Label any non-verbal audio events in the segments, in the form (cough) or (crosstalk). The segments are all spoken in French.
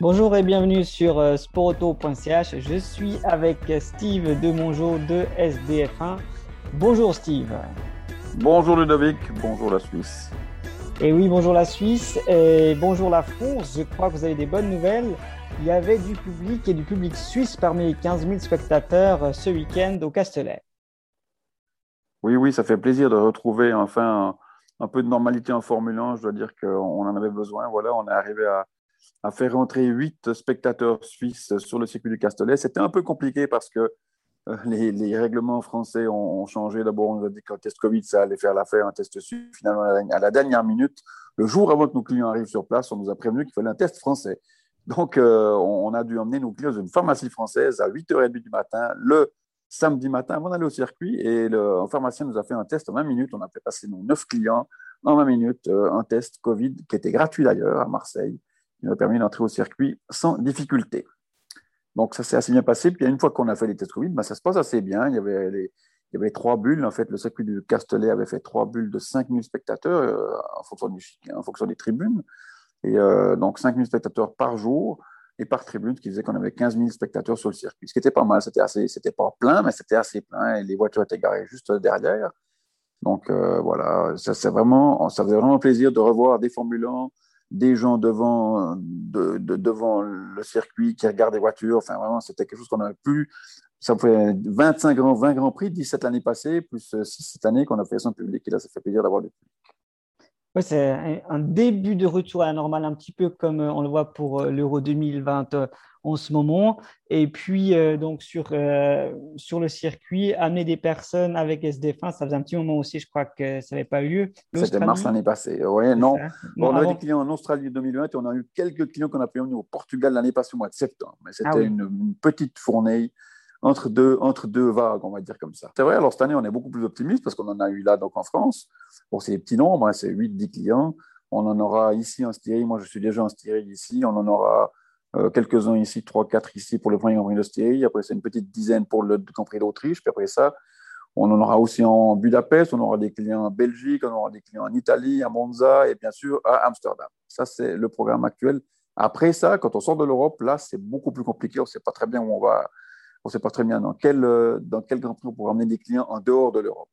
Bonjour et bienvenue sur euh, sportauto.ch. Je suis avec Steve de Mongeau de SDF1. Bonjour Steve. Bonjour Ludovic, bonjour la Suisse. Et oui, bonjour la Suisse et bonjour la France. Je crois que vous avez des bonnes nouvelles. Il y avait du public et du public suisse parmi les 15 000 spectateurs euh, ce week-end au Castellet. Oui, oui, ça fait plaisir de retrouver enfin un, peu de normalité en Formule 1. Je dois dire qu'on en avait besoin. Voilà, on est arrivé à, à faire rentrer huit spectateurs suisses sur le circuit du Castellet. C'était un peu compliqué parce que euh, les, règlements français ont, changé. D'abord, on nous a dit qu'un test Covid, ça allait faire l'affaire, un test suisse. Finalement, à la dernière minute, le jour avant que nos clients arrivent sur place, on nous a prévenu qu'il fallait un test français. Donc, euh, on, a dû emmener nos clients dans une pharmacie française à 8h30 du matin, le samedi matin, avant d'aller au circuit. Et le pharmacien nous a fait un test en 20 minutes. On a fait passer nos 9 clients en 20 minutes, euh, un test Covid qui était gratuit d'ailleurs à Marseille qui nous a permis d'entrer au circuit sans difficulté. Donc, ça s'est assez bien passé. Puis, une fois qu'on a fait les tests Covid, ben, ça se passe assez bien. Il y avait il trois bulles. En fait, le circuit du Castellet avait fait trois bulles de 5000 spectateurs euh, en, fonction des tribunes. Et euh, donc, 5000 spectateurs par jour et par tribune, ce qui faisait qu'on avait 15 000 spectateurs sur le circuit. Ce qui était pas mal. C'était assez, c'était pas plein, mais c'était assez plein. Et les voitures étaient garées juste derrière. Donc, euh, voilà, ça, c'est vraiment, ça faisait vraiment plaisir de revoir des Formule 1 des gens devant, de, devant le circuit qui regardent les voitures. Enfin, vraiment, c'était quelque chose qu'on n'avait plus. Ça fait 25 grands, 20 grands prix, 17 l'année passée, plus 6 euh, cette année qu'on a fait son public. Et là, ça fait plaisir d'avoir du public. Oui, c'est un début de retour à la normale, un petit peu comme euh, on le voit pour euh, l'Euro 2020 en ce moment. Et puis, euh, donc, sur, euh, sur le circuit, amener des personnes avec SDF1, ça faisait un petit moment aussi, je crois que ça n'avait pas eu lieu. C'était mars l'année passée. Oui, non. on a eu des clients en Australie en 2020 et on a eu quelques clients qu'on a pu emmener au Portugal l'année passée au mois de septembre. Mais c'était ah une, petite fournée entre deux, vagues, on va dire comme ça. C'est vrai, alors cette année, on est beaucoup plus optimiste parce qu'on en a eu là donc en France. Bon, c'est des petits nombres, hein, c'est 8-10 clients. On en aura ici en Styrie. Moi, je suis déjà en Styrie ici. On en aura euh, quelques-uns ici, 3-4 ici pour le premier Grand Prix d'Ostérie. Après, c'est une petite dizaine pour le Grand Prix d'Autriche. Puis après ça, on en aura aussi en Budapest, on aura des clients en Belgique, on aura des clients en Italie, à Monza et bien sûr à Amsterdam. Ça, c'est le programme actuel. Après ça, quand on sort de l'Europe, là, c'est beaucoup plus compliqué. On ne sait pas très bien où on va. On ne sait pas très bien dans quel, euh, dans quel Grand Prix on pourra amener des clients en dehors de l'Europe.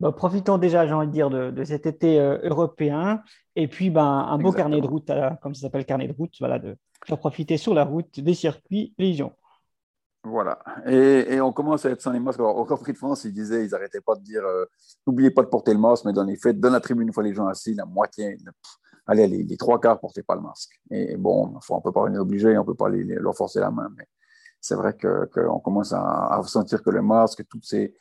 Bah, profitons déjà, j'ai envie de dire, de, cet été euh, européen. Et puis, ben, un beau carnet de route, comme ça s'appelle carnet de route, voilà, de, faire profiter sur la route des circuits Légion. Voilà. Et, on commence à être sans les masques. au Grand Prix de France, ils disaient, ils n'arrêtaient pas de dire, euh, n'oubliez pas de porter le masque, mais dans les faits, dans la tribune, une fois les gens assis, la moitié, allez, les, trois quarts ne portaient pas le masque. Et bon, on ne peut pas les obliger, on ne peut pas leur forcer la main, mais c'est vrai qu'on commence à, à, sentir que le masque, toutes ces,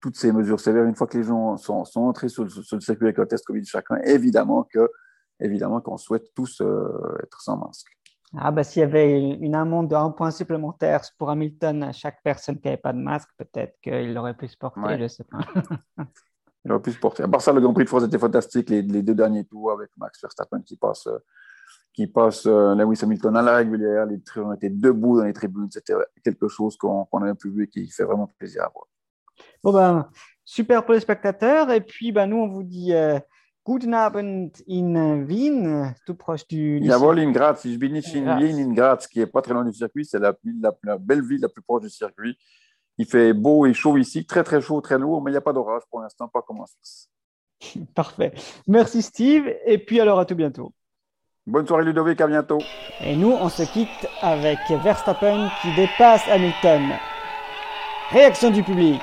toutes ces mesures sévères, une fois que les gens sont, sont entrés sur, le circuit avec un test Covid chacun, évidemment que évidemment qu'on souhaite tous euh, être sans masque. Ah bah s'il y avait une amende de un point supplémentaire pour Hamilton à chaque personne qui n'avait pas de masque, peut-être qu'il aurait pu se porter, je ne sais pas. (laughs) il aurait pu se porter. À part ça, le Grand Prix de France était fantastique, les, deux derniers tours avec Max Verstappen qui passe, qui passe euh, Lewis Hamilton à la régulière, les tribunes étaient debout dans les tribunes, c'était quelque chose qu'on n'avait plus vu et qui fait vraiment plaisir à voir. Bon ben, super pour les spectateurs. Et puis, ben, nous, on vous dit euh, Guten Abend in Wien, tout proche du. Jawohl, in Graz. Ich bin nicht in Wien, in Graz, qui est pas très loin du circuit. C'est la, la, belle ville la plus proche du circuit. Il fait beau et chaud ici, très très chaud, très lourd, mais il n'y a pas d'orage pour l'instant, pas comme en Suisse. (laughs) Parfait. Merci Steve. Et puis alors à tout bientôt. Bonne soirée Ludovic, à bientôt. Et nous, on se quitte avec Verstappen qui dépasse Hamilton. Réaction du public.